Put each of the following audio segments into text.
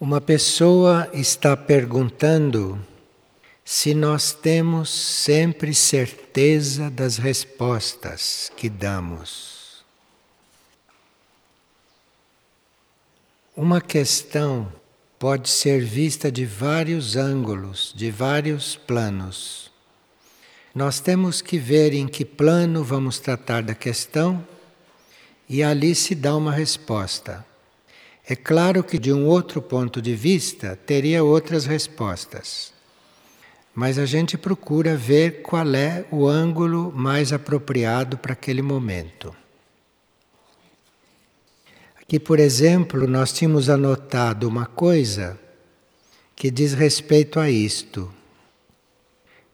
Uma pessoa está perguntando se nós temos sempre certeza das respostas que damos. Uma questão pode ser vista de vários ângulos, de vários planos. Nós temos que ver em que plano vamos tratar da questão e ali se dá uma resposta. É claro que de um outro ponto de vista teria outras respostas. Mas a gente procura ver qual é o ângulo mais apropriado para aquele momento. Aqui, por exemplo, nós tínhamos anotado uma coisa que diz respeito a isto.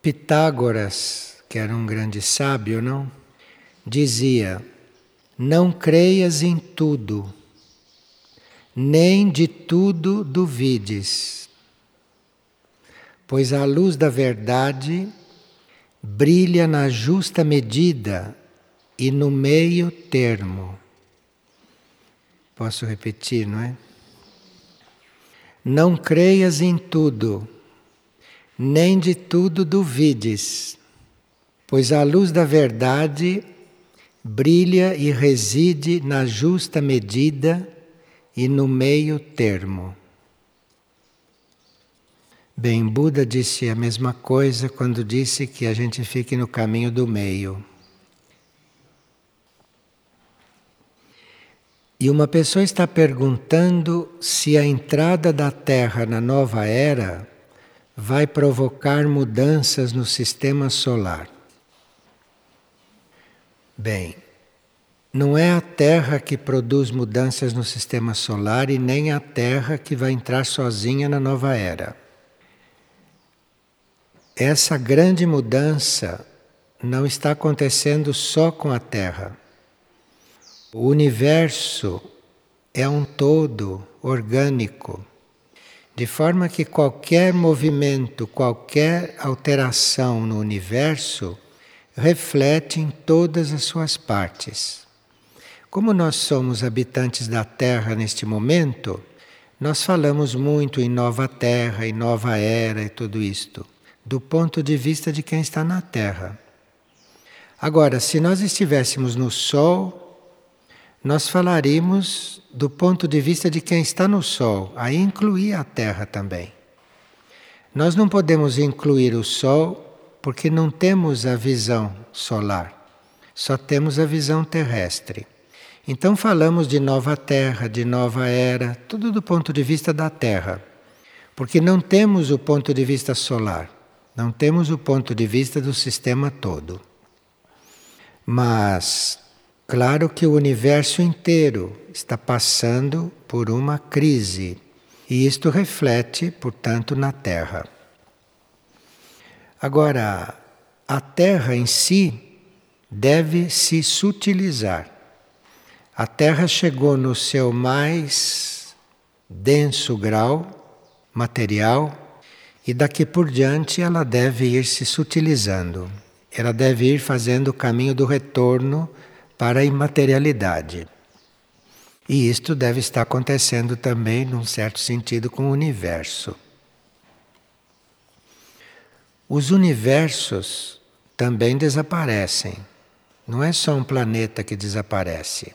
Pitágoras, que era um grande sábio, não? Dizia: Não creias em tudo nem de tudo duvides, pois a luz da verdade brilha na justa medida e no meio termo. Posso repetir, não é? Não creias em tudo, nem de tudo duvides, pois a luz da verdade brilha e reside na justa medida e no meio termo. Bem, Buda disse a mesma coisa quando disse que a gente fique no caminho do meio. E uma pessoa está perguntando se a entrada da Terra na nova era vai provocar mudanças no sistema solar. Bem, não é a Terra que produz mudanças no sistema solar e nem a Terra que vai entrar sozinha na nova era. Essa grande mudança não está acontecendo só com a Terra. O universo é um todo orgânico, de forma que qualquer movimento, qualquer alteração no universo reflete em todas as suas partes. Como nós somos habitantes da Terra neste momento, nós falamos muito em nova Terra, em nova era e tudo isto, do ponto de vista de quem está na Terra. Agora, se nós estivéssemos no Sol, nós falaríamos do ponto de vista de quem está no Sol, aí incluir a Terra também. Nós não podemos incluir o Sol porque não temos a visão solar, só temos a visão terrestre. Então falamos de nova terra, de nova era, tudo do ponto de vista da terra. Porque não temos o ponto de vista solar, não temos o ponto de vista do sistema todo. Mas, claro que o universo inteiro está passando por uma crise, e isto reflete, portanto, na Terra. Agora, a Terra em si deve se sutilizar. A Terra chegou no seu mais denso grau material e daqui por diante ela deve ir se sutilizando. Ela deve ir fazendo o caminho do retorno para a imaterialidade. E isto deve estar acontecendo também, num certo sentido, com o universo. Os universos também desaparecem. Não é só um planeta que desaparece.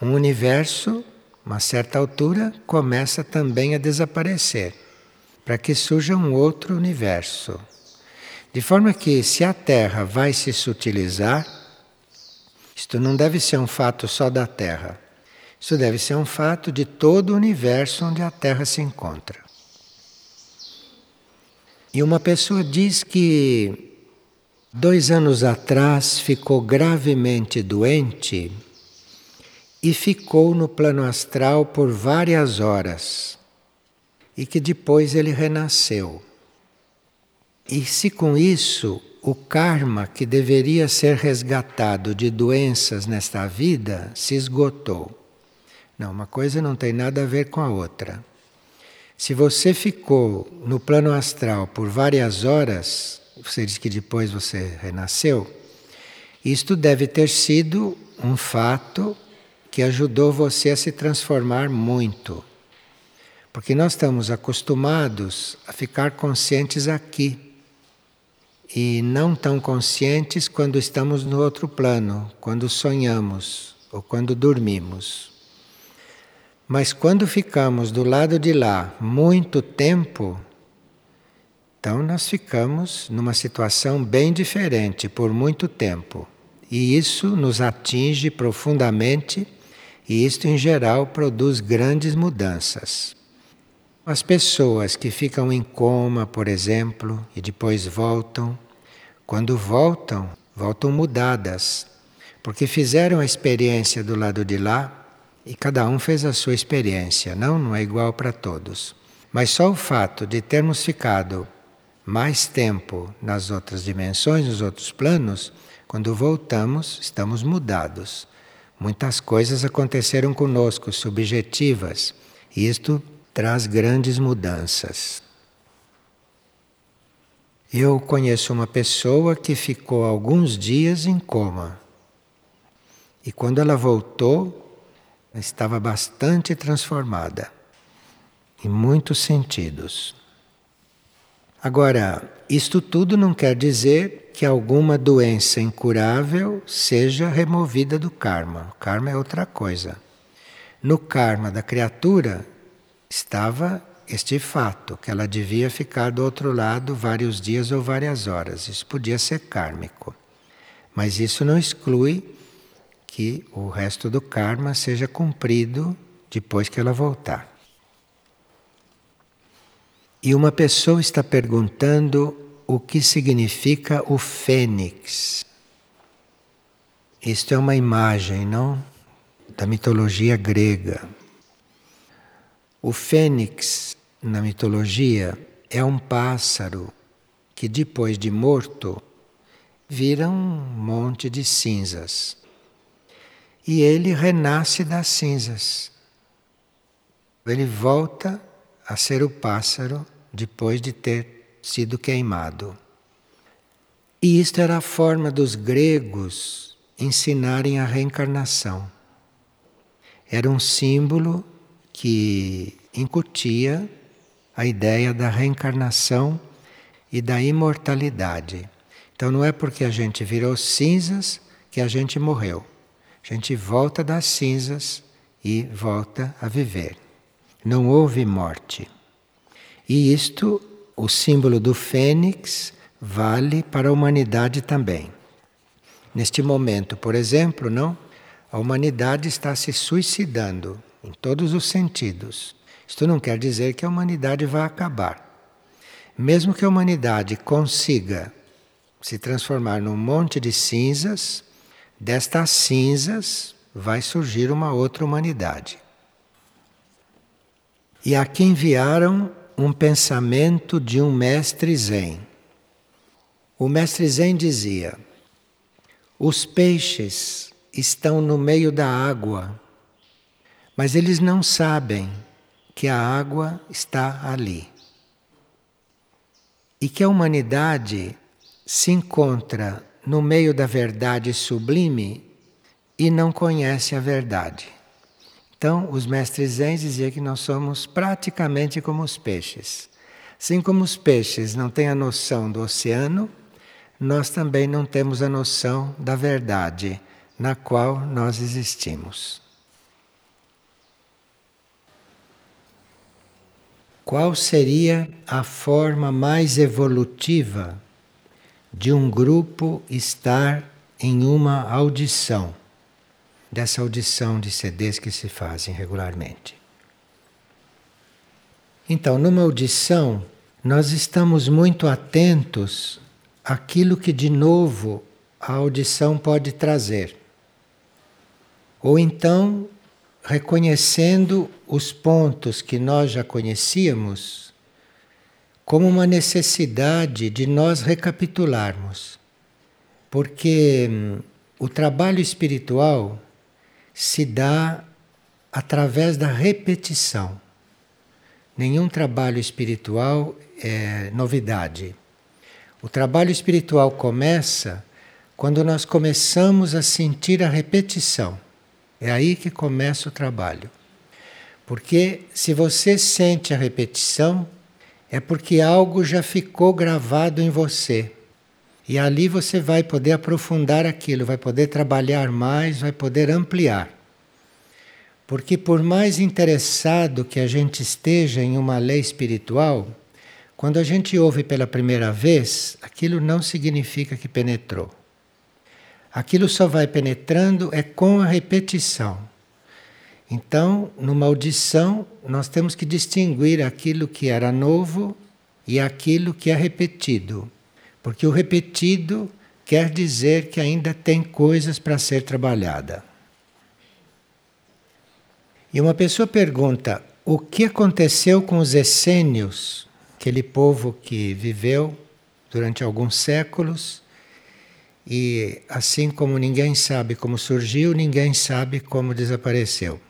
Um universo, uma certa altura, começa também a desaparecer, para que surja um outro universo. De forma que, se a Terra vai se sutilizar, isto não deve ser um fato só da Terra. Isso deve ser um fato de todo o universo onde a Terra se encontra. E uma pessoa diz que dois anos atrás ficou gravemente doente e ficou no plano astral por várias horas e que depois ele renasceu. E se com isso o karma que deveria ser resgatado de doenças nesta vida se esgotou. Não, uma coisa não tem nada a ver com a outra. Se você ficou no plano astral por várias horas, você diz que depois você renasceu, isto deve ter sido um fato que ajudou você a se transformar muito. Porque nós estamos acostumados a ficar conscientes aqui e não tão conscientes quando estamos no outro plano, quando sonhamos ou quando dormimos. Mas quando ficamos do lado de lá muito tempo, então nós ficamos numa situação bem diferente por muito tempo. E isso nos atinge profundamente, e isto em geral produz grandes mudanças. As pessoas que ficam em coma, por exemplo, e depois voltam, quando voltam, voltam mudadas, porque fizeram a experiência do lado de lá e cada um fez a sua experiência, não, não é igual para todos. Mas só o fato de termos ficado mais tempo nas outras dimensões, nos outros planos, quando voltamos, estamos mudados. Muitas coisas aconteceram conosco, subjetivas, e isto traz grandes mudanças. Eu conheço uma pessoa que ficou alguns dias em coma. E quando ela voltou, estava bastante transformada, em muitos sentidos. Agora, isto tudo não quer dizer que alguma doença incurável seja removida do karma. O karma é outra coisa. No karma da criatura estava este fato, que ela devia ficar do outro lado vários dias ou várias horas. Isso podia ser kármico. Mas isso não exclui que o resto do karma seja cumprido depois que ela voltar. E uma pessoa está perguntando o que significa o fênix. Isto é uma imagem, não? Da mitologia grega. O fênix, na mitologia, é um pássaro que depois de morto vira um monte de cinzas. E ele renasce das cinzas. Ele volta a ser o pássaro depois de ter sido queimado. E isto era a forma dos gregos ensinarem a reencarnação. Era um símbolo que incutia a ideia da reencarnação e da imortalidade. Então não é porque a gente virou cinzas que a gente morreu. A gente volta das cinzas e volta a viver não houve morte. E isto, o símbolo do fênix, vale para a humanidade também. Neste momento, por exemplo, não? A humanidade está se suicidando em todos os sentidos. Isto não quer dizer que a humanidade vai acabar. Mesmo que a humanidade consiga se transformar num monte de cinzas, destas cinzas vai surgir uma outra humanidade. E aqui enviaram um pensamento de um mestre Zen. O mestre Zen dizia: os peixes estão no meio da água, mas eles não sabem que a água está ali. E que a humanidade se encontra no meio da verdade sublime e não conhece a verdade. Então, os mestres zen diziam que nós somos praticamente como os peixes. Assim como os peixes não têm a noção do oceano, nós também não temos a noção da verdade na qual nós existimos. Qual seria a forma mais evolutiva de um grupo estar em uma audição? Dessa audição de CDs que se fazem regularmente. Então, numa audição, nós estamos muito atentos àquilo que de novo a audição pode trazer. Ou então, reconhecendo os pontos que nós já conhecíamos como uma necessidade de nós recapitularmos. Porque hum, o trabalho espiritual se dá através da repetição. Nenhum trabalho espiritual é novidade. O trabalho espiritual começa quando nós começamos a sentir a repetição. É aí que começa o trabalho. Porque se você sente a repetição, é porque algo já ficou gravado em você. E ali você vai poder aprofundar aquilo, vai poder trabalhar mais, vai poder ampliar. Porque por mais interessado que a gente esteja em uma lei espiritual, quando a gente ouve pela primeira vez, aquilo não significa que penetrou. Aquilo só vai penetrando é com a repetição. Então, numa audição, nós temos que distinguir aquilo que era novo e aquilo que é repetido. Porque o repetido quer dizer que ainda tem coisas para ser trabalhada. E uma pessoa pergunta: o que aconteceu com os essênios, aquele povo que viveu durante alguns séculos? E assim como ninguém sabe como surgiu, ninguém sabe como desapareceu.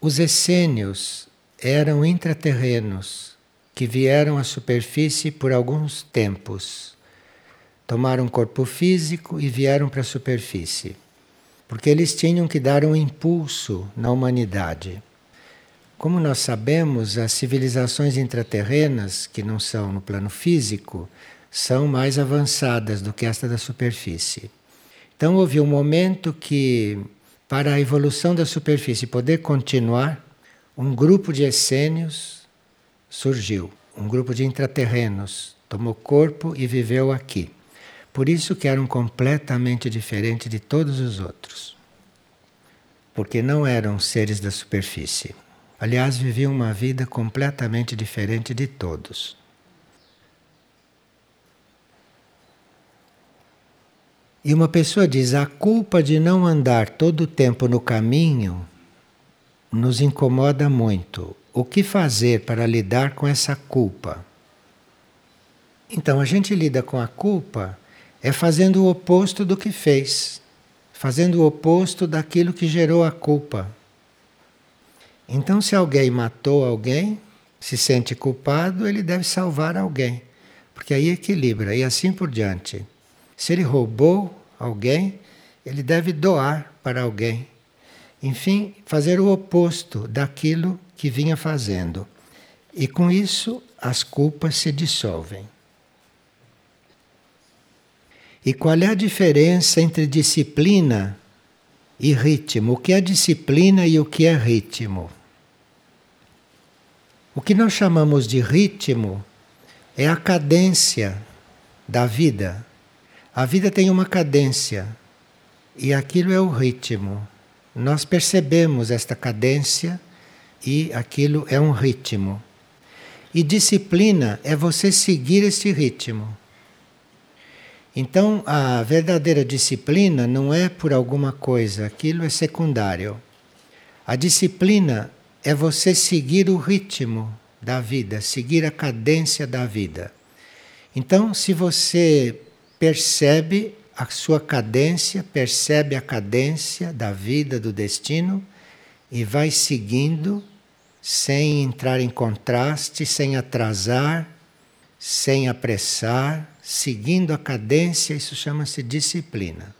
Os essênios eram intraterrenos que vieram à superfície por alguns tempos. Tomaram corpo físico e vieram para a superfície porque eles tinham que dar um impulso na humanidade. Como nós sabemos, as civilizações intraterrenas, que não são no plano físico, são mais avançadas do que esta da superfície. Então houve um momento que, para a evolução da superfície poder continuar, um grupo de essênios surgiu, um grupo de intraterrenos, tomou corpo e viveu aqui. Por isso que eram completamente diferentes de todos os outros. Porque não eram seres da superfície. Aliás, viviam uma vida completamente diferente de todos. E uma pessoa diz: a culpa de não andar todo o tempo no caminho nos incomoda muito. O que fazer para lidar com essa culpa? Então, a gente lida com a culpa é fazendo o oposto do que fez, fazendo o oposto daquilo que gerou a culpa. Então, se alguém matou alguém, se sente culpado, ele deve salvar alguém, porque aí equilibra e assim por diante. Se ele roubou alguém, ele deve doar para alguém. Enfim, fazer o oposto daquilo que vinha fazendo. E com isso, as culpas se dissolvem. E qual é a diferença entre disciplina e ritmo? O que é disciplina e o que é ritmo? O que nós chamamos de ritmo é a cadência da vida. A vida tem uma cadência e aquilo é o ritmo. Nós percebemos esta cadência e aquilo é um ritmo. E disciplina é você seguir esse ritmo. Então, a verdadeira disciplina não é por alguma coisa, aquilo é secundário. A disciplina é você seguir o ritmo da vida, seguir a cadência da vida. Então, se você percebe a sua cadência, percebe a cadência da vida, do destino e vai seguindo sem entrar em contraste, sem atrasar, sem apressar, seguindo a cadência, isso chama-se disciplina.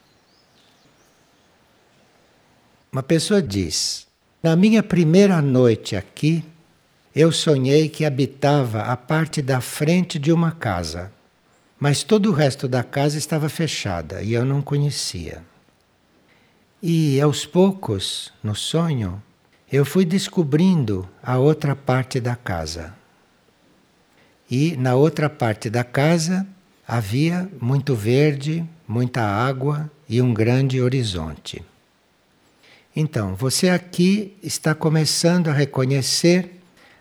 Uma pessoa diz: Na minha primeira noite aqui, eu sonhei que habitava a parte da frente de uma casa, mas todo o resto da casa estava fechada e eu não conhecia. E aos poucos, no sonho, eu fui descobrindo a outra parte da casa. E na outra parte da casa havia muito verde, muita água e um grande horizonte. Então, você aqui está começando a reconhecer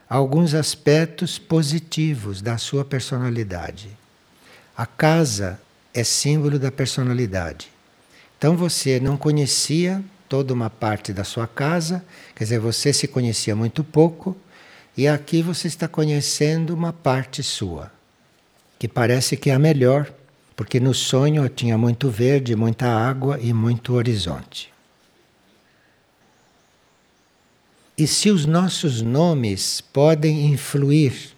alguns aspectos positivos da sua personalidade. A casa é símbolo da personalidade. Então você não conhecia toda uma parte da sua casa, quer dizer, você se conhecia muito pouco, e aqui você está conhecendo uma parte sua, que parece que é a melhor, porque no sonho tinha muito verde, muita água e muito horizonte. E se os nossos nomes podem influir,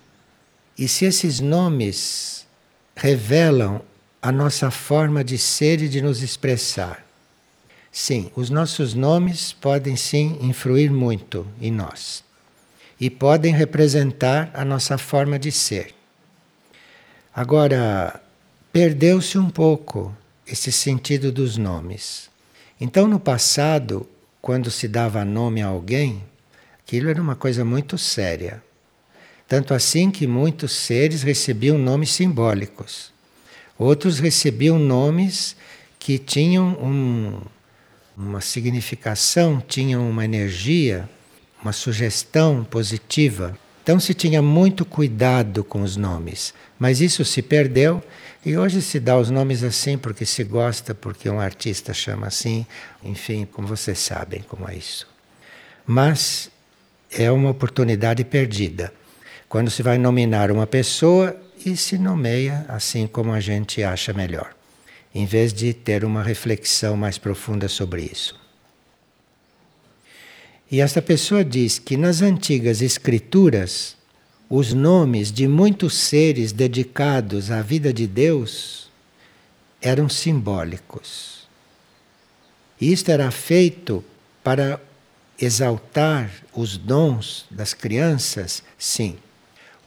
e se esses nomes revelam a nossa forma de ser e de nos expressar, Sim, os nossos nomes podem sim influir muito em nós e podem representar a nossa forma de ser. Agora, perdeu-se um pouco esse sentido dos nomes. Então, no passado, quando se dava nome a alguém, aquilo era uma coisa muito séria. Tanto assim que muitos seres recebiam nomes simbólicos. Outros recebiam nomes que tinham um, uma significação, tinham uma energia, uma sugestão positiva. Então se tinha muito cuidado com os nomes, mas isso se perdeu e hoje se dá os nomes assim porque se gosta, porque um artista chama assim, enfim, como vocês sabem como é isso. Mas é uma oportunidade perdida. Quando se vai nominar uma pessoa e se nomeia assim como a gente acha melhor, em vez de ter uma reflexão mais profunda sobre isso. E esta pessoa diz que nas antigas escrituras, os nomes de muitos seres dedicados à vida de Deus eram simbólicos. Isto era feito para exaltar os dons das crianças, sim.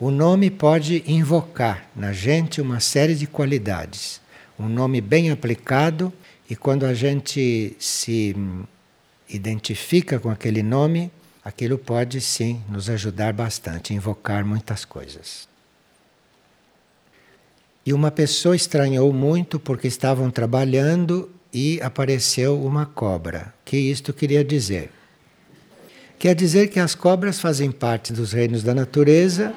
O nome pode invocar na gente uma série de qualidades. Um nome bem aplicado, e quando a gente se identifica com aquele nome, aquilo pode sim nos ajudar bastante, invocar muitas coisas. E uma pessoa estranhou muito porque estavam trabalhando e apareceu uma cobra. Que isto queria dizer? Quer dizer que as cobras fazem parte dos reinos da natureza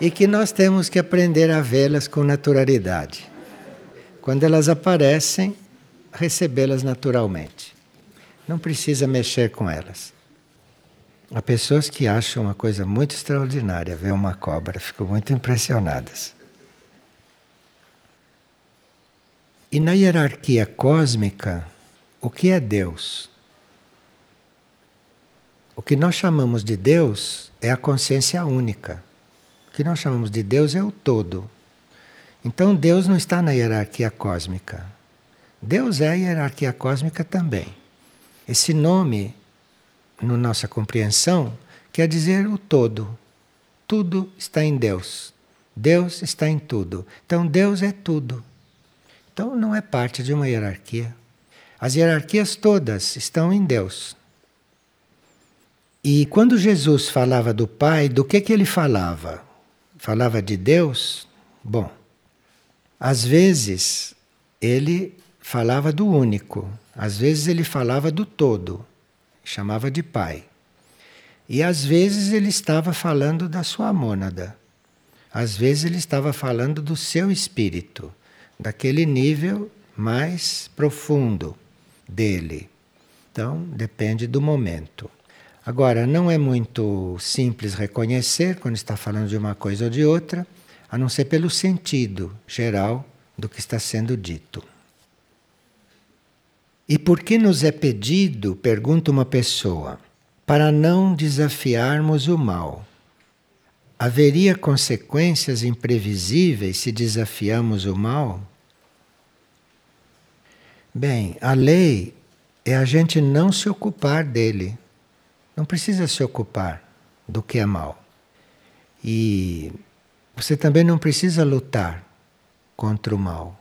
e que nós temos que aprender a vê-las com naturalidade. Quando elas aparecem, recebê-las naturalmente. Não precisa mexer com elas. Há pessoas que acham uma coisa muito extraordinária ver uma cobra, ficam muito impressionadas. E na hierarquia cósmica, o que é Deus? O que nós chamamos de Deus é a consciência única. O que nós chamamos de Deus é o todo. Então Deus não está na hierarquia cósmica. Deus é a hierarquia cósmica também. Esse nome, na nossa compreensão, quer dizer o todo. Tudo está em Deus. Deus está em tudo. Então Deus é tudo. Então não é parte de uma hierarquia. As hierarquias todas estão em Deus. E quando Jesus falava do Pai, do que que ele falava? falava de Deus, bom, às vezes ele falava do único, às vezes ele falava do todo, chamava de Pai. E às vezes ele estava falando da sua mônada, às vezes ele estava falando do seu espírito, daquele nível mais profundo dele. Então, depende do momento. Agora, não é muito simples reconhecer quando está falando de uma coisa ou de outra, a não ser pelo sentido geral do que está sendo dito. E por que nos é pedido, pergunta uma pessoa, para não desafiarmos o mal? Haveria consequências imprevisíveis se desafiamos o mal? Bem, a lei é a gente não se ocupar dele. Não precisa se ocupar do que é mal. E você também não precisa lutar contra o mal.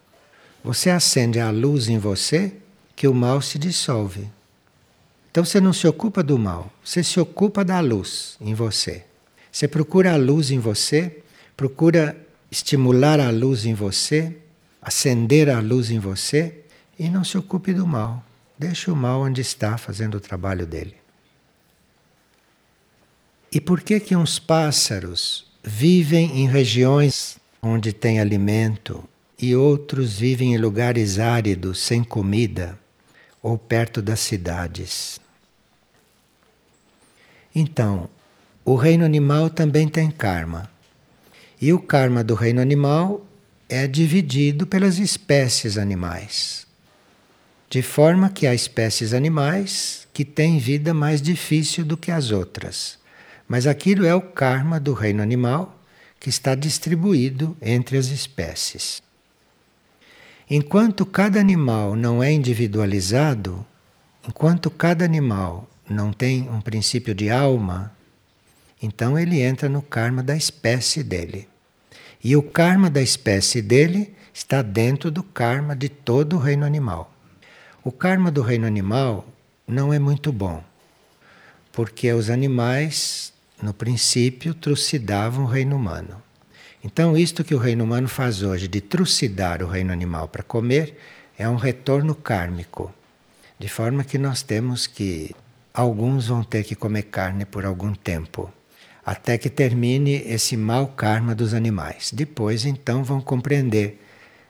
Você acende a luz em você que o mal se dissolve. Então você não se ocupa do mal, você se ocupa da luz em você. Você procura a luz em você, procura estimular a luz em você, acender a luz em você e não se ocupe do mal. Deixe o mal onde está fazendo o trabalho dele. E por que que uns pássaros vivem em regiões onde tem alimento e outros vivem em lugares áridos, sem comida, ou perto das cidades? Então, o reino animal também tem karma. E o karma do reino animal é dividido pelas espécies animais. De forma que há espécies animais que têm vida mais difícil do que as outras. Mas aquilo é o karma do reino animal que está distribuído entre as espécies. Enquanto cada animal não é individualizado, enquanto cada animal não tem um princípio de alma, então ele entra no karma da espécie dele. E o karma da espécie dele está dentro do karma de todo o reino animal. O karma do reino animal não é muito bom, porque os animais, no princípio, trucidavam o reino humano. Então, isto que o reino humano faz hoje, de trucidar o reino animal para comer, é um retorno kármico. De forma que nós temos que. Alguns vão ter que comer carne por algum tempo, até que termine esse mau karma dos animais. Depois, então, vão compreender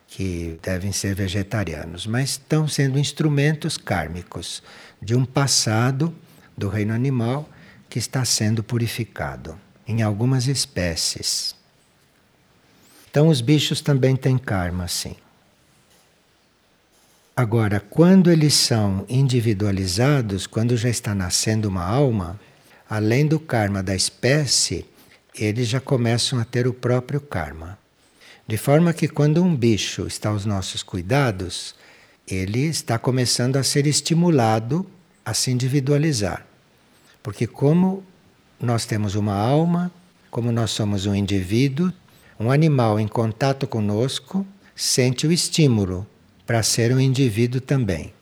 que devem ser vegetarianos, mas estão sendo instrumentos kármicos de um passado do reino animal que está sendo purificado em algumas espécies. Então, os bichos também têm karma, sim. Agora, quando eles são individualizados, quando já está nascendo uma alma, além do karma da espécie, eles já começam a ter o próprio karma. De forma que quando um bicho está aos nossos cuidados, ele está começando a ser estimulado a se individualizar. Porque como nós temos uma alma, como nós somos um indivíduo, um animal em contato conosco sente o estímulo para ser um indivíduo também.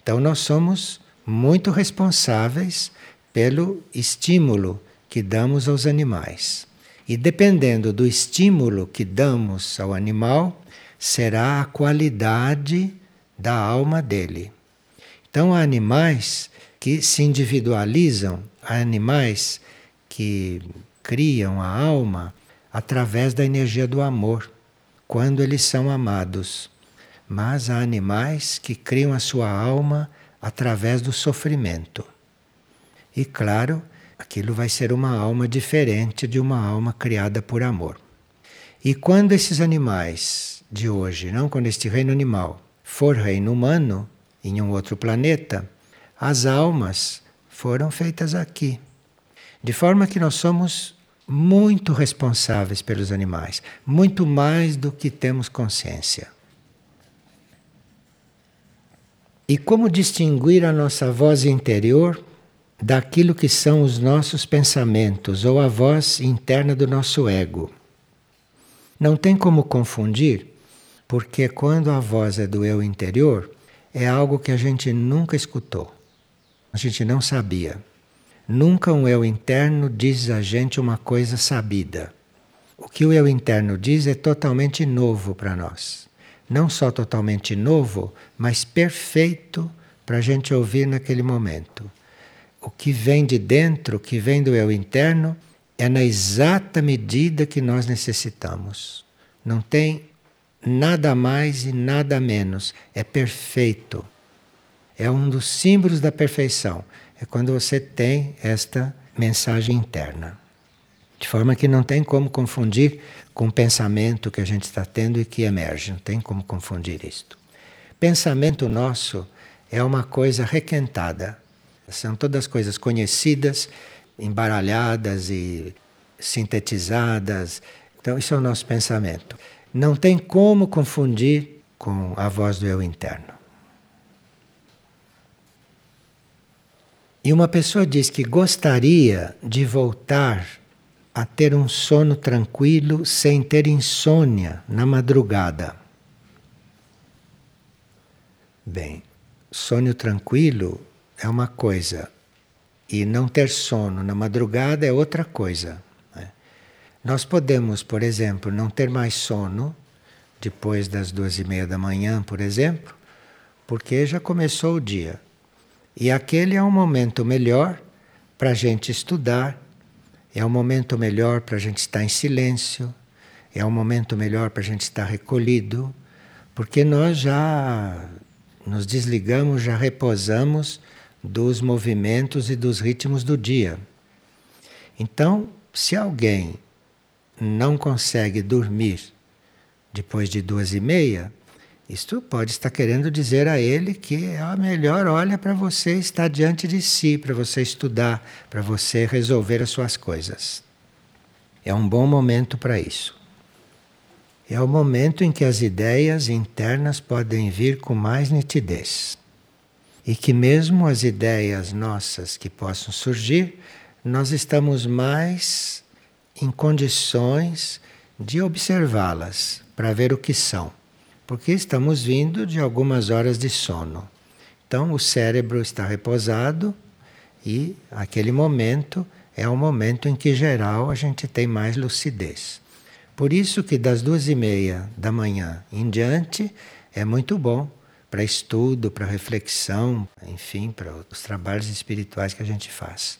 Então, nós somos muito responsáveis pelo estímulo que damos aos animais. E dependendo do estímulo que damos ao animal, será a qualidade da alma dele. Então, há animais que se individualizam, animais que criam a alma através da energia do amor, quando eles são amados. Mas há animais que criam a sua alma através do sofrimento. E claro, aquilo vai ser uma alma diferente de uma alma criada por amor. E quando esses animais de hoje, não quando este reino animal for reino humano em um outro planeta, as almas foram feitas aqui. De forma que nós somos muito responsáveis pelos animais, muito mais do que temos consciência. E como distinguir a nossa voz interior daquilo que são os nossos pensamentos ou a voz interna do nosso ego? Não tem como confundir, porque quando a voz é do eu interior, é algo que a gente nunca escutou, a gente não sabia. Nunca um eu interno diz a gente uma coisa sabida. O que o eu interno diz é totalmente novo para nós não só totalmente novo, mas perfeito para a gente ouvir naquele momento. O que vem de dentro, o que vem do eu interno, é na exata medida que nós necessitamos. Não tem nada mais e nada menos. É perfeito. É um dos símbolos da perfeição. É quando você tem esta mensagem interna. De forma que não tem como confundir com o pensamento que a gente está tendo e que emerge. Não tem como confundir isto. Pensamento nosso é uma coisa requentada. São todas coisas conhecidas, embaralhadas e sintetizadas. Então, isso é o nosso pensamento. Não tem como confundir com a voz do eu interno. E uma pessoa diz que gostaria de voltar a ter um sono tranquilo sem ter insônia na madrugada. Bem, sono tranquilo é uma coisa e não ter sono na madrugada é outra coisa. Né? Nós podemos, por exemplo, não ter mais sono depois das duas e meia da manhã, por exemplo, porque já começou o dia. E aquele é um momento melhor para a gente estudar, é o momento melhor para a gente estar em silêncio, é o momento melhor para a gente estar recolhido, porque nós já nos desligamos, já reposamos dos movimentos e dos ritmos do dia. Então, se alguém não consegue dormir depois de duas e meia, isto pode estar querendo dizer a ele que é a melhor hora para você estar diante de si, para você estudar, para você resolver as suas coisas. É um bom momento para isso. É o momento em que as ideias internas podem vir com mais nitidez. e que mesmo as ideias nossas que possam surgir, nós estamos mais em condições de observá-las para ver o que são, porque estamos vindo de algumas horas de sono. Então o cérebro está repousado e aquele momento é o momento em que geral a gente tem mais lucidez. Por isso que das duas e meia da manhã em diante é muito bom para estudo, para reflexão, enfim, para os trabalhos espirituais que a gente faz.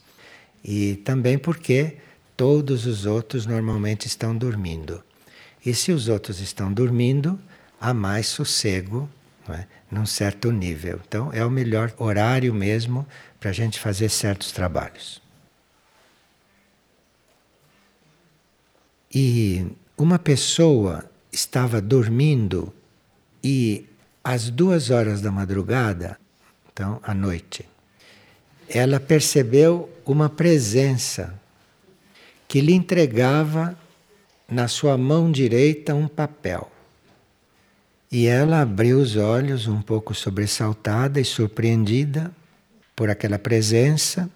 E também porque todos os outros normalmente estão dormindo. E se os outros estão dormindo, há mais sossego, não é? num certo nível. Então é o melhor horário mesmo para a gente fazer certos trabalhos. E uma pessoa estava dormindo e às duas horas da madrugada, então à noite, ela percebeu uma presença que lhe entregava na sua mão direita um papel. E ela abriu os olhos, um pouco sobressaltada e surpreendida por aquela presença.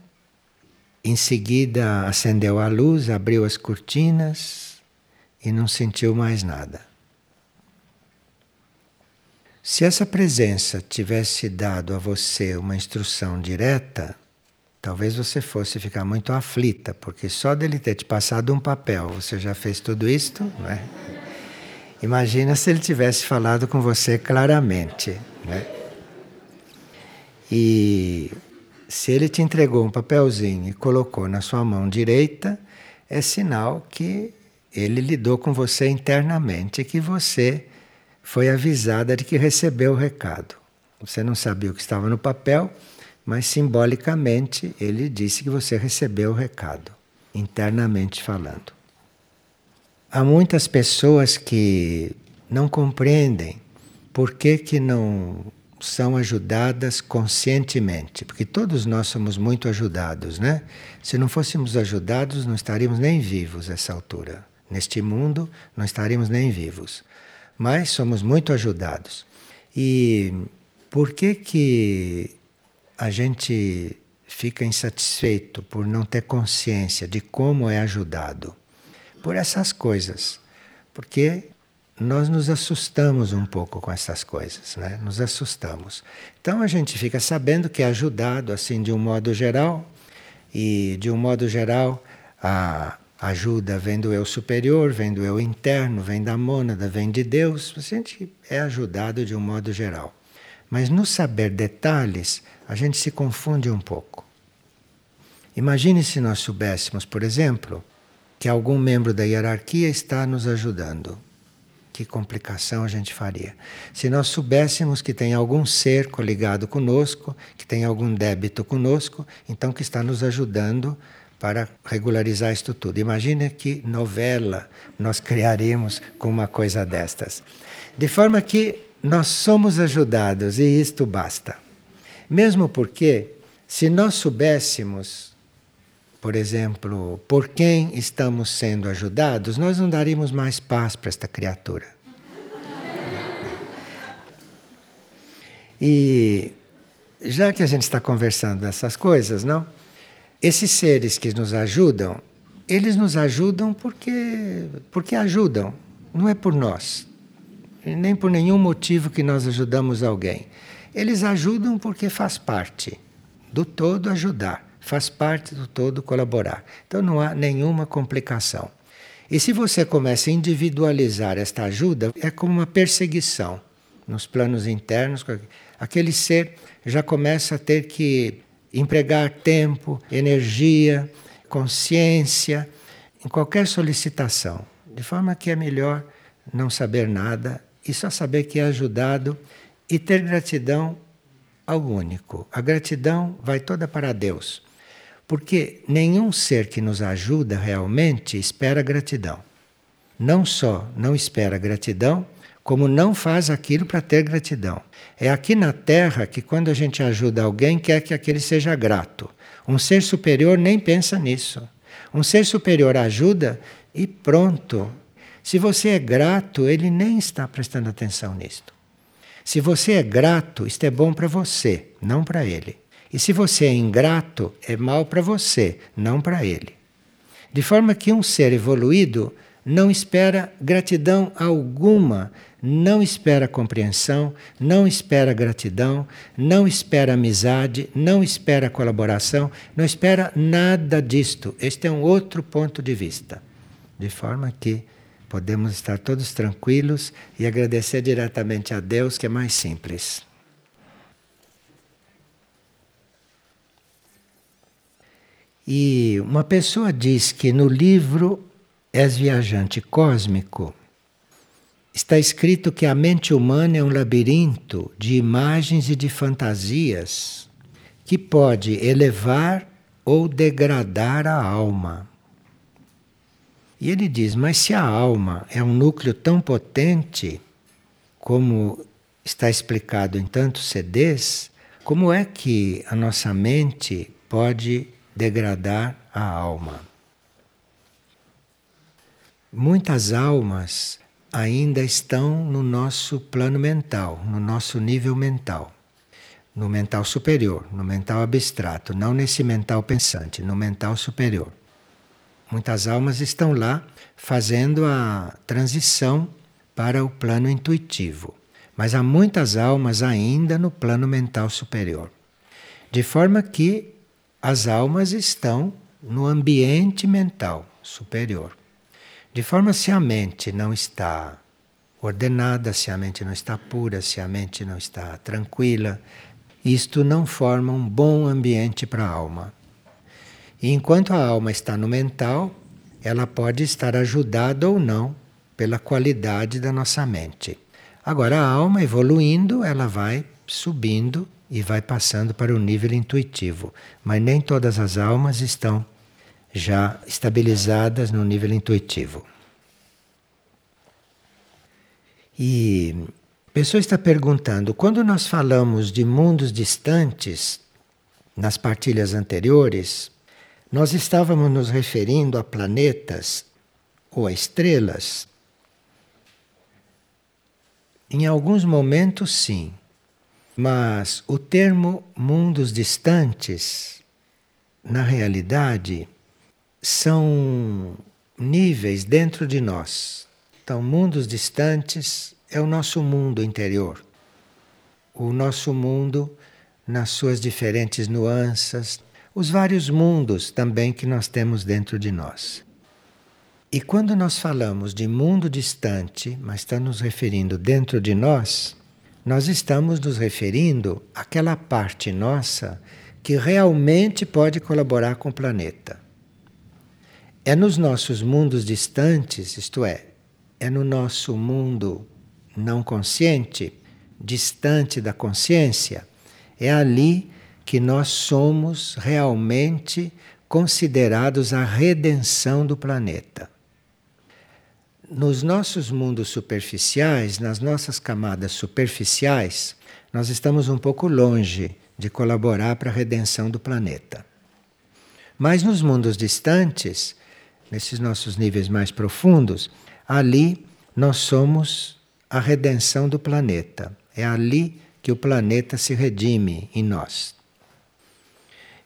Em seguida, acendeu a luz, abriu as cortinas e não sentiu mais nada. Se essa presença tivesse dado a você uma instrução direta, talvez você fosse ficar muito aflita, porque só dele ter te passado um papel, você já fez tudo isto, não é? Imagina se ele tivesse falado com você claramente, né? E se ele te entregou um papelzinho e colocou na sua mão direita, é sinal que ele lidou com você internamente, que você foi avisada de que recebeu o recado. Você não sabia o que estava no papel, mas simbolicamente ele disse que você recebeu o recado, internamente falando. Há muitas pessoas que não compreendem por que, que não são ajudadas conscientemente, porque todos nós somos muito ajudados, né? Se não fôssemos ajudados, não estaríamos nem vivos essa altura. Neste mundo, não estaríamos nem vivos mas somos muito ajudados. E por que que a gente fica insatisfeito por não ter consciência de como é ajudado? Por essas coisas. Porque nós nos assustamos um pouco com essas coisas, né? Nos assustamos. Então a gente fica sabendo que é ajudado assim de um modo geral e de um modo geral a ajuda vem do eu superior, vem do eu interno, vem da mônada, vem de Deus. A gente é ajudado de um modo geral. Mas no saber detalhes, a gente se confunde um pouco. Imagine se nós soubéssemos, por exemplo, que algum membro da hierarquia está nos ajudando. Que complicação a gente faria. Se nós soubéssemos que tem algum ser coligado conosco, que tem algum débito conosco, então que está nos ajudando para regularizar isto tudo. Imagine que novela nós criaremos com uma coisa destas. De forma que nós somos ajudados e isto basta. Mesmo porque, se nós soubéssemos, por exemplo, por quem estamos sendo ajudados, nós não daríamos mais paz para esta criatura. E já que a gente está conversando dessas coisas, não? Esses seres que nos ajudam, eles nos ajudam porque, porque ajudam, não é por nós, nem por nenhum motivo que nós ajudamos alguém. Eles ajudam porque faz parte do todo ajudar, faz parte do todo colaborar. Então não há nenhuma complicação. E se você começa a individualizar esta ajuda, é como uma perseguição nos planos internos. Aquele ser já começa a ter que empregar tempo, energia, consciência em qualquer solicitação, de forma que é melhor não saber nada e só saber que é ajudado e ter gratidão ao único. A gratidão vai toda para Deus, porque nenhum ser que nos ajuda realmente espera gratidão. Não só não espera gratidão, como não faz aquilo para ter gratidão. É aqui na Terra que, quando a gente ajuda alguém, quer que aquele seja grato. Um ser superior nem pensa nisso. Um ser superior ajuda e pronto. Se você é grato, ele nem está prestando atenção nisto. Se você é grato, isto é bom para você, não para ele. E se você é ingrato, é mal para você, não para ele. De forma que um ser evoluído não espera gratidão alguma, não espera compreensão, não espera gratidão, não espera amizade, não espera colaboração, não espera nada disto. Este é um outro ponto de vista. De forma que podemos estar todos tranquilos e agradecer diretamente a Deus, que é mais simples. E uma pessoa diz que no livro És Viajante Cósmico está escrito que a mente humana é um labirinto de imagens e de fantasias que pode elevar ou degradar a alma. E ele diz: Mas se a alma é um núcleo tão potente, como está explicado em tantos CDs, como é que a nossa mente pode degradar a alma. Muitas almas ainda estão no nosso plano mental, no nosso nível mental, no mental superior, no mental abstrato, não nesse mental pensante, no mental superior. Muitas almas estão lá fazendo a transição para o plano intuitivo, mas há muitas almas ainda no plano mental superior. De forma que as almas estão no ambiente mental superior. De forma se a mente não está ordenada, se a mente não está pura, se a mente não está tranquila, isto não forma um bom ambiente para a alma. E enquanto a alma está no mental, ela pode estar ajudada ou não pela qualidade da nossa mente. Agora, a alma evoluindo, ela vai subindo e vai passando para o nível intuitivo. Mas nem todas as almas estão já estabilizadas no nível intuitivo. E a pessoa está perguntando: quando nós falamos de mundos distantes, nas partilhas anteriores, nós estávamos nos referindo a planetas ou a estrelas? Em alguns momentos, sim. Mas o termo mundos distantes, na realidade, são níveis dentro de nós. Então, mundos distantes é o nosso mundo interior. O nosso mundo nas suas diferentes nuances, os vários mundos também que nós temos dentro de nós. E quando nós falamos de mundo distante, mas estamos nos referindo dentro de nós, nós estamos nos referindo àquela parte nossa que realmente pode colaborar com o planeta. É nos nossos mundos distantes, isto é, é no nosso mundo não consciente, distante da consciência, é ali que nós somos realmente considerados a redenção do planeta nos nossos mundos superficiais, nas nossas camadas superficiais, nós estamos um pouco longe de colaborar para a redenção do planeta. Mas nos mundos distantes, nesses nossos níveis mais profundos, ali nós somos a redenção do planeta. É ali que o planeta se redime em nós.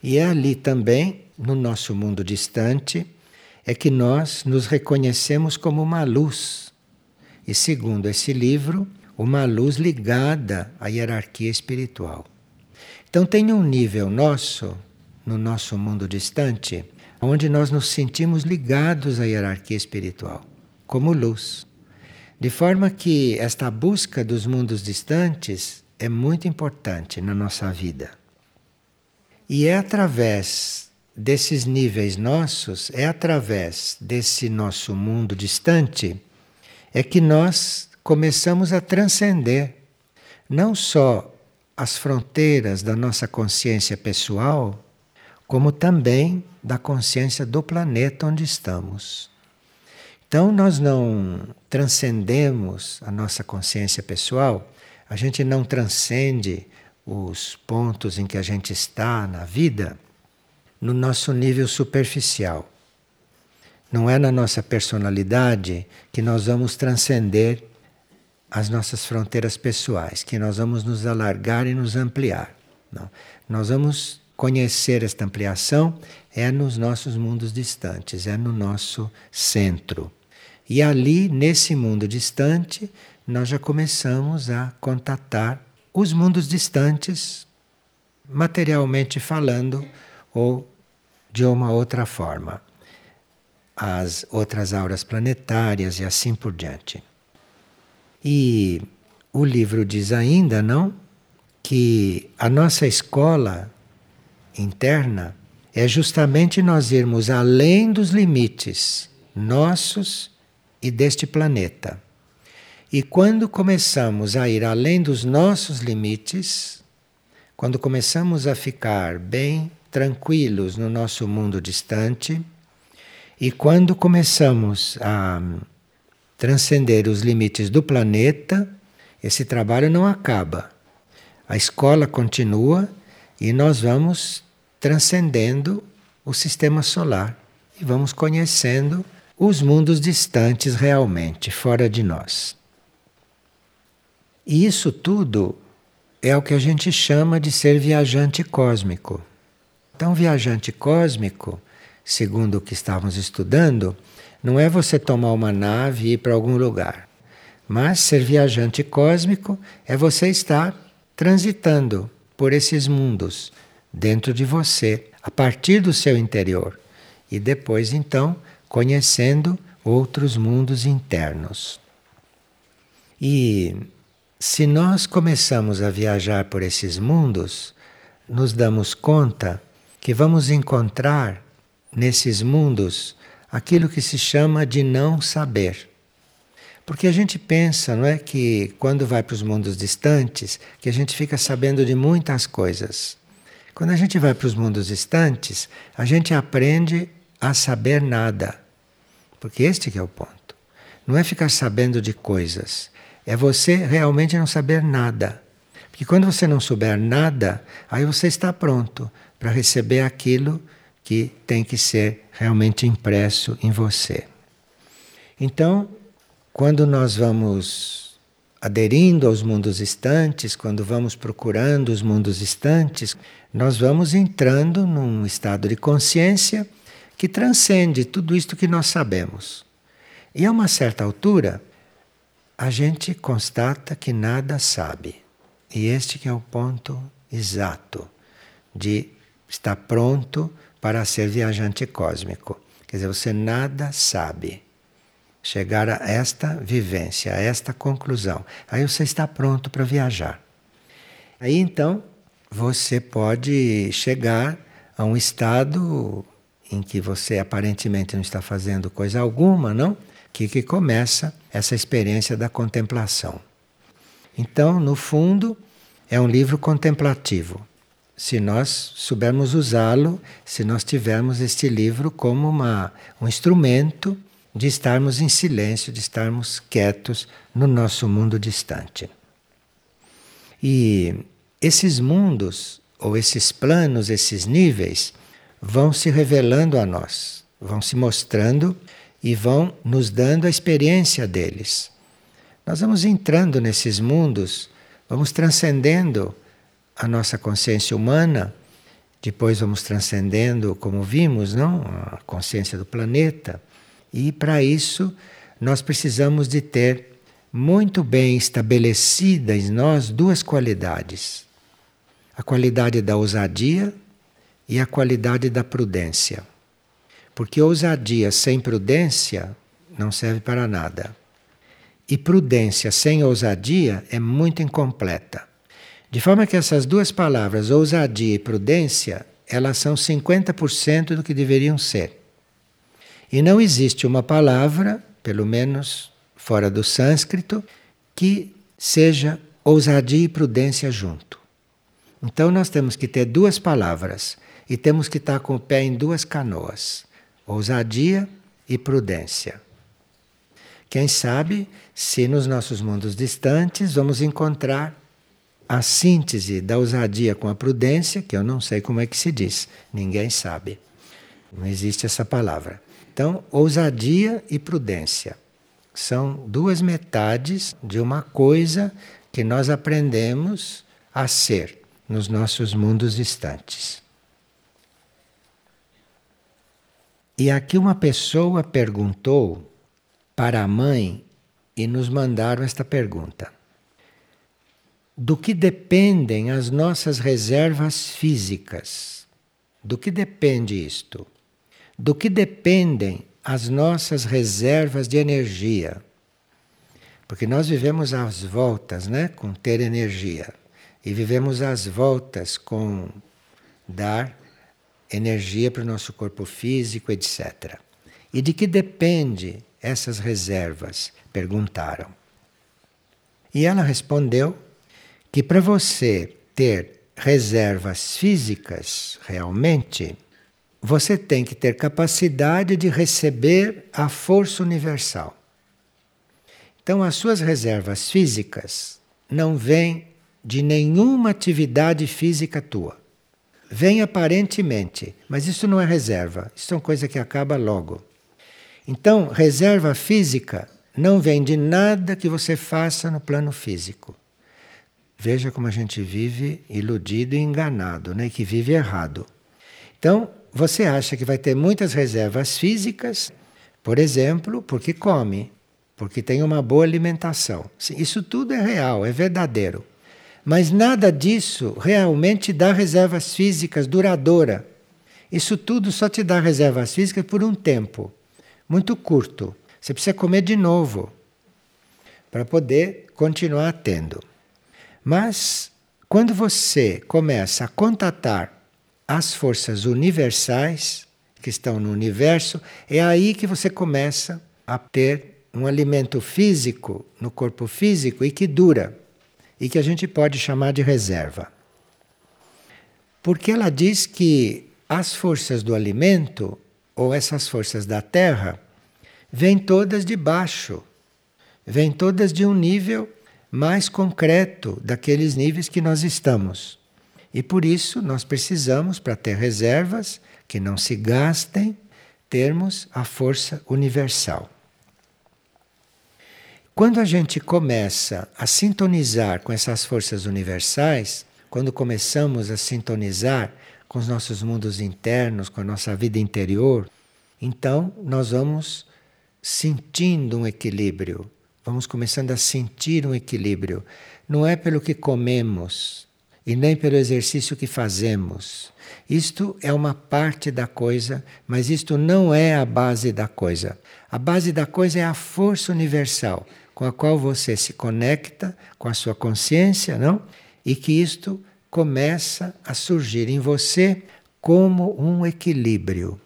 E é ali também, no nosso mundo distante, é que nós nos reconhecemos como uma luz. E segundo esse livro, uma luz ligada à hierarquia espiritual. Então tem um nível nosso, no nosso mundo distante, onde nós nos sentimos ligados à hierarquia espiritual, como luz. De forma que esta busca dos mundos distantes é muito importante na nossa vida. E é através desses níveis nossos, é através desse nosso mundo distante, é que nós começamos a transcender não só as fronteiras da nossa consciência pessoal, como também da consciência do planeta onde estamos. Então, nós não transcendemos a nossa consciência pessoal, a gente não transcende os pontos em que a gente está na vida no nosso nível superficial. Não é na nossa personalidade que nós vamos transcender as nossas fronteiras pessoais, que nós vamos nos alargar e nos ampliar. Não. Nós vamos conhecer esta ampliação é nos nossos mundos distantes, é no nosso centro. E ali, nesse mundo distante, nós já começamos a contatar os mundos distantes, materialmente falando, ou de uma outra forma. As outras auras planetárias e assim por diante. E o livro diz ainda, não? Que a nossa escola interna é justamente nós irmos além dos limites nossos e deste planeta. E quando começamos a ir além dos nossos limites, quando começamos a ficar bem tranquilos no nosso mundo distante, e quando começamos a transcender os limites do planeta, esse trabalho não acaba. A escola continua e nós vamos transcendendo o sistema solar e vamos conhecendo os mundos distantes realmente, fora de nós. E isso tudo é o que a gente chama de ser viajante cósmico. Então, viajante cósmico, segundo o que estávamos estudando, não é você tomar uma nave e ir para algum lugar. Mas ser viajante cósmico é você estar transitando por esses mundos dentro de você, a partir do seu interior. E depois, então, conhecendo outros mundos internos. E se nós começamos a viajar por esses mundos, nos damos conta que vamos encontrar nesses mundos aquilo que se chama de não saber. Porque a gente pensa, não é, que quando vai para os mundos distantes, que a gente fica sabendo de muitas coisas. Quando a gente vai para os mundos distantes, a gente aprende a saber nada. Porque este é o ponto. Não é ficar sabendo de coisas, é você realmente não saber nada. Porque quando você não souber nada, aí você está pronto para receber aquilo que tem que ser realmente impresso em você. Então, quando nós vamos aderindo aos mundos distantes, quando vamos procurando os mundos distantes, nós vamos entrando num estado de consciência que transcende tudo isto que nós sabemos. E a uma certa altura, a gente constata que nada sabe. E este que é o ponto exato de estar pronto para ser viajante cósmico. Quer dizer, você nada sabe. Chegar a esta vivência, a esta conclusão. Aí você está pronto para viajar. Aí então você pode chegar a um estado em que você aparentemente não está fazendo coisa alguma, não? Que, que começa essa experiência da contemplação. Então, no fundo, é um livro contemplativo se nós soubermos usá-lo, se nós tivermos este livro como uma, um instrumento de estarmos em silêncio, de estarmos quietos no nosso mundo distante. E esses mundos, ou esses planos, esses níveis, vão se revelando a nós, vão se mostrando e vão nos dando a experiência deles. Nós vamos entrando nesses mundos, vamos transcendendo a nossa consciência humana, depois vamos transcendendo, como vimos, não, a consciência do planeta, e para isso nós precisamos de ter muito bem estabelecidas em nós duas qualidades: a qualidade da ousadia e a qualidade da prudência. Porque ousadia sem prudência não serve para nada. E prudência sem ousadia é muito incompleta. De forma que essas duas palavras, ousadia e prudência, elas são 50% do que deveriam ser. E não existe uma palavra, pelo menos fora do sânscrito, que seja ousadia e prudência junto. Então nós temos que ter duas palavras e temos que estar com o pé em duas canoas: ousadia e prudência. Quem sabe se nos nossos mundos distantes vamos encontrar a síntese da ousadia com a prudência, que eu não sei como é que se diz, ninguém sabe. Não existe essa palavra. Então, ousadia e prudência. são duas metades de uma coisa que nós aprendemos a ser nos nossos mundos distantes. E aqui uma pessoa perguntou para a mãe e nos mandaram esta pergunta: Do que dependem as nossas reservas físicas? Do que depende isto? Do que dependem as nossas reservas de energia? Porque nós vivemos às voltas, né, com ter energia, e vivemos às voltas com dar energia para o nosso corpo físico, etc. E de que depende essas reservas? Perguntaram. E ela respondeu que para você ter reservas físicas realmente, você tem que ter capacidade de receber a força universal. Então, as suas reservas físicas não vêm de nenhuma atividade física tua. Vem aparentemente, mas isso não é reserva, isso é uma coisa que acaba logo. Então, reserva física não vem de nada que você faça no plano físico. Veja como a gente vive iludido e enganado, né? que vive errado. Então, você acha que vai ter muitas reservas físicas, por exemplo, porque come, porque tem uma boa alimentação. Isso tudo é real, é verdadeiro. Mas nada disso realmente dá reservas físicas duradouras. Isso tudo só te dá reservas físicas por um tempo muito curto. Você precisa comer de novo para poder continuar tendo. Mas quando você começa a contatar as forças universais que estão no universo, é aí que você começa a ter um alimento físico no corpo físico e que dura e que a gente pode chamar de reserva. Porque ela diz que as forças do alimento, ou essas forças da terra, vêm todas de baixo, vêm todas de um nível mais concreto daqueles níveis que nós estamos. E por isso nós precisamos, para ter reservas que não se gastem, termos a força universal. Quando a gente começa a sintonizar com essas forças universais, quando começamos a sintonizar com os nossos mundos internos, com a nossa vida interior, então nós vamos sentindo um equilíbrio, vamos começando a sentir um equilíbrio. Não é pelo que comemos e nem pelo exercício que fazemos. Isto é uma parte da coisa, mas isto não é a base da coisa. A base da coisa é a força universal com a qual você se conecta com a sua consciência, não? E que isto começa a surgir em você como um equilíbrio.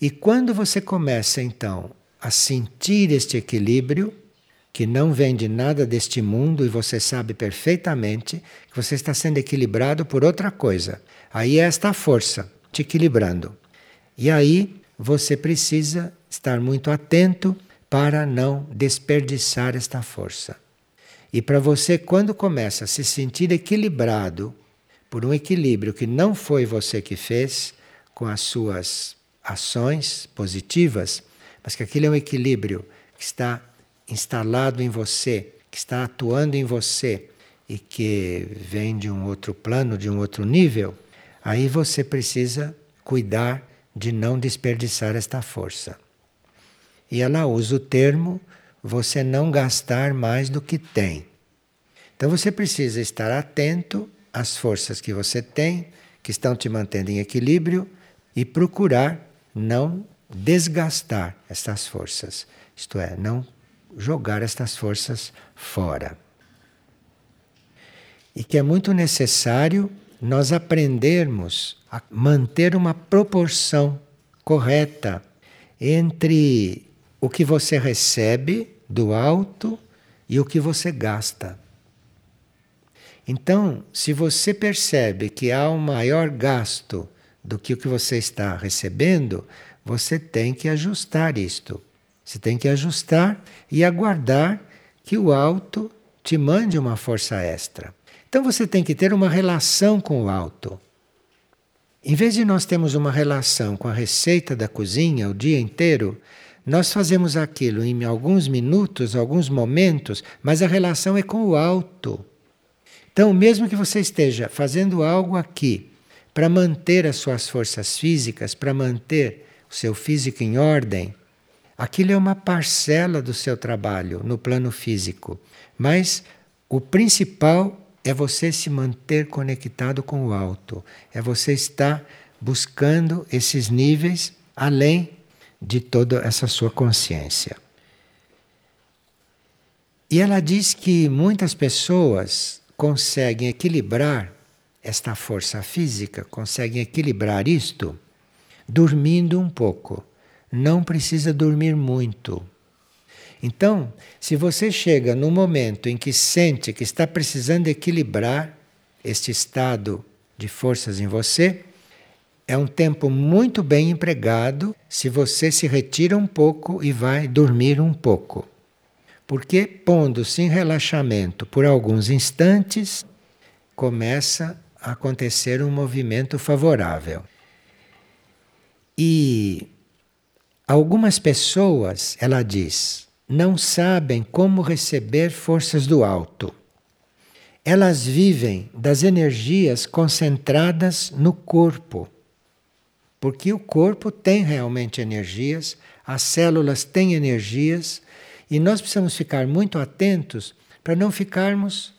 E quando você começa então a sentir este equilíbrio, que não vem de nada deste mundo e você sabe perfeitamente que você está sendo equilibrado por outra coisa. Aí é esta força te equilibrando. E aí você precisa estar muito atento para não desperdiçar esta força. E para você, quando começa a se sentir equilibrado por um equilíbrio que não foi você que fez, com as suas ações positivas, mas que aquele é um equilíbrio que está instalado em você, que está atuando em você e que vem de um outro plano, de um outro nível, aí você precisa cuidar de não desperdiçar esta força. E ela usa o termo você não gastar mais do que tem. Então você precisa estar atento às forças que você tem, que estão te mantendo em equilíbrio, e procurar não desgastar estas forças. Isto é, não jogar estas forças fora. E que é muito necessário nós aprendermos a manter uma proporção correta entre o que você recebe do alto e o que você gasta. Então, se você percebe que há um maior gasto do que o que você está recebendo, você tem que ajustar isto. Você tem que ajustar e aguardar que o alto te mande uma força extra. Então você tem que ter uma relação com o alto. Em vez de nós termos uma relação com a receita da cozinha o dia inteiro, Nós fazemos aquilo em alguns minutos, alguns momentos, mas a relação é com o alto. Então, mesmo que você esteja fazendo algo aqui para manter as suas forças físicas, para manter o seu físico em ordem, aquilo é uma parcela do seu trabalho no plano físico. Mas o principal é você se manter conectado com o alto, é você estar buscando esses níveis além de toda essa sua consciência. E ela diz que muitas pessoas conseguem equilibrar esta força física, conseguem equilibrar isto dormindo um pouco. Não precisa dormir muito. Então, se você chega no momento em que sente que está precisando equilibrar este estado de forças em você, é um tempo muito bem empregado se você se retira um pouco e vai dormir um pouco. Porque, pondo-se em relaxamento por alguns instantes, começa a acontecer um movimento favorável. E algumas pessoas, ela diz, não sabem como receber forças do alto. Elas vivem das energias concentradas no corpo porque o corpo tem realmente energias, as células têm energias, e nós precisamos ficar muito atentos para não ficarmos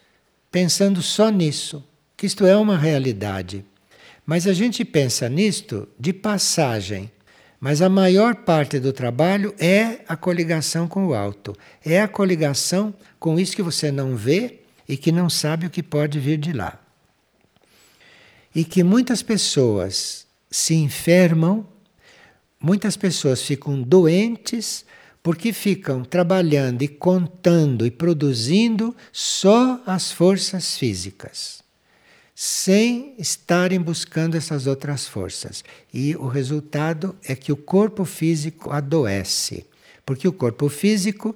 pensando só nisso, que isto é uma realidade. Mas a gente pensa nisto de passagem. Mas a maior parte do trabalho é a coligação com o alto, é a coligação com isso que você não vê e que não sabe o que pode vir de lá. E que muitas pessoas se enfermam, muitas pessoas ficam doentes porque ficam trabalhando e contando e produzindo só as forças físicas, sem estarem buscando essas outras forças. E o resultado é que o corpo físico adoece, porque o corpo físico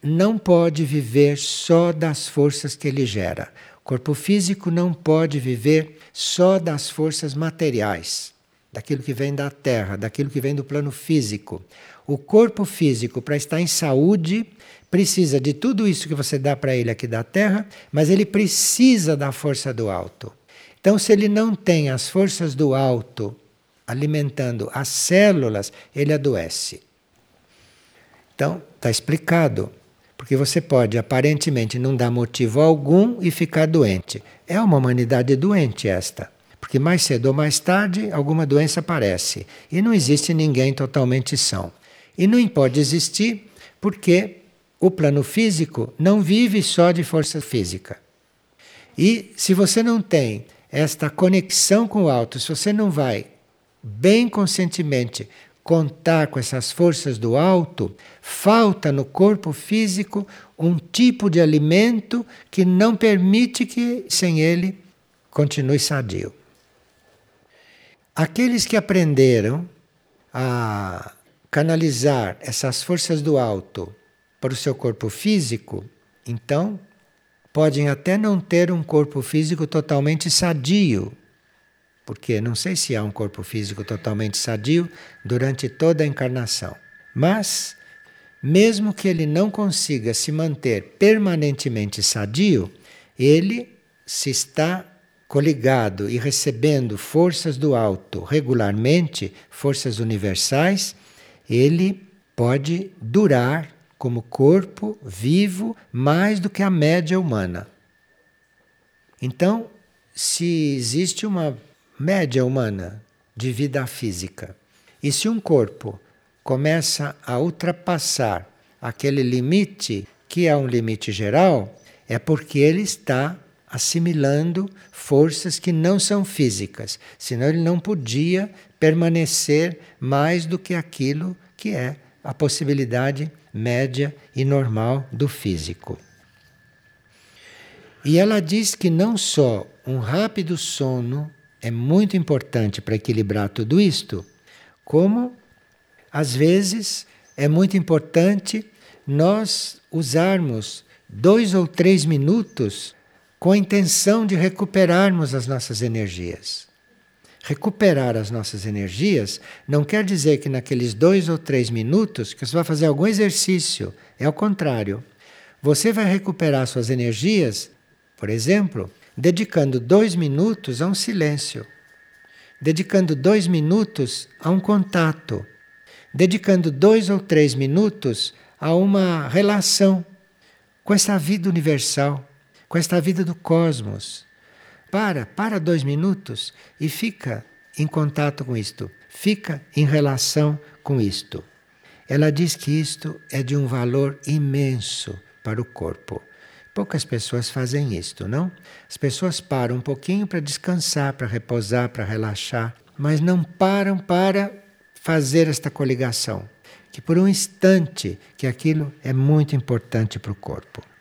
não pode viver só das forças que ele gera. O corpo físico não pode viver só das forças materiais daquilo que vem da terra, daquilo que vem do plano físico. O corpo físico, para estar em saúde, precisa de tudo isso que você dá para ele aqui da terra, mas ele precisa da força do alto. Então, se ele não tem as forças do alto alimentando as células, ele adoece. Então, está explicado. Porque você pode aparentemente não dar motivo algum e ficar doente. É uma humanidade doente esta. Porque mais cedo ou mais tarde alguma doença aparece. E não existe ninguém totalmente são. E não pode existir porque o plano físico não vive só de força física. E se você não tem esta conexão com o alto, se você não vai bem conscientemente contar com essas forças do alto, falta no corpo físico um tipo de alimento que não permite que sem ele continue sadio. Aqueles que aprenderam a canalizar essas forças do alto para o seu corpo físico, então podem até não ter um corpo físico totalmente sadio, porque não sei se há um corpo físico totalmente sadio durante toda a encarnação. Mas, mesmo que ele não consiga se manter permanentemente sadio, ele se está coligado e recebendo forças do alto regularmente, forças universais, ele pode durar como corpo vivo mais do que a média humana. Então, se existe uma média humana de vida física, e se um corpo começa a ultrapassar aquele limite, que é um limite geral, é porque ele está assimilando forças que não são físicas, senão ele não podia permanecer mais do que aquilo que é a possibilidade média e normal do físico. E ela diz que não só um rápido sono é muito importante para equilibrar tudo isto, como às vezes é muito importante nós usarmos dois ou três minutos com a intenção de recuperarmos as nossas energias. Recuperar as nossas energias não quer dizer que naqueles dois ou três minutos que você vai fazer algum exercício. É o contrário. Você vai recuperar suas energias, por exemplo, dedicando dois minutos a um silêncio, dedicando dois minutos a um contato, dedicando dois ou três minutos a uma relação com essa vida universal, com esta vida do cosmos. Para, para dois minutos e fica em contato com isto, fica em relação com isto. Ela diz que isto é de um valor imenso para o corpo. Poucas pessoas fazem isto, não? As pessoas param um pouquinho para descansar, para repousar, para relaxar, mas não param para fazer esta coligação. Que por um instante que aquilo é muito importante para o corpo.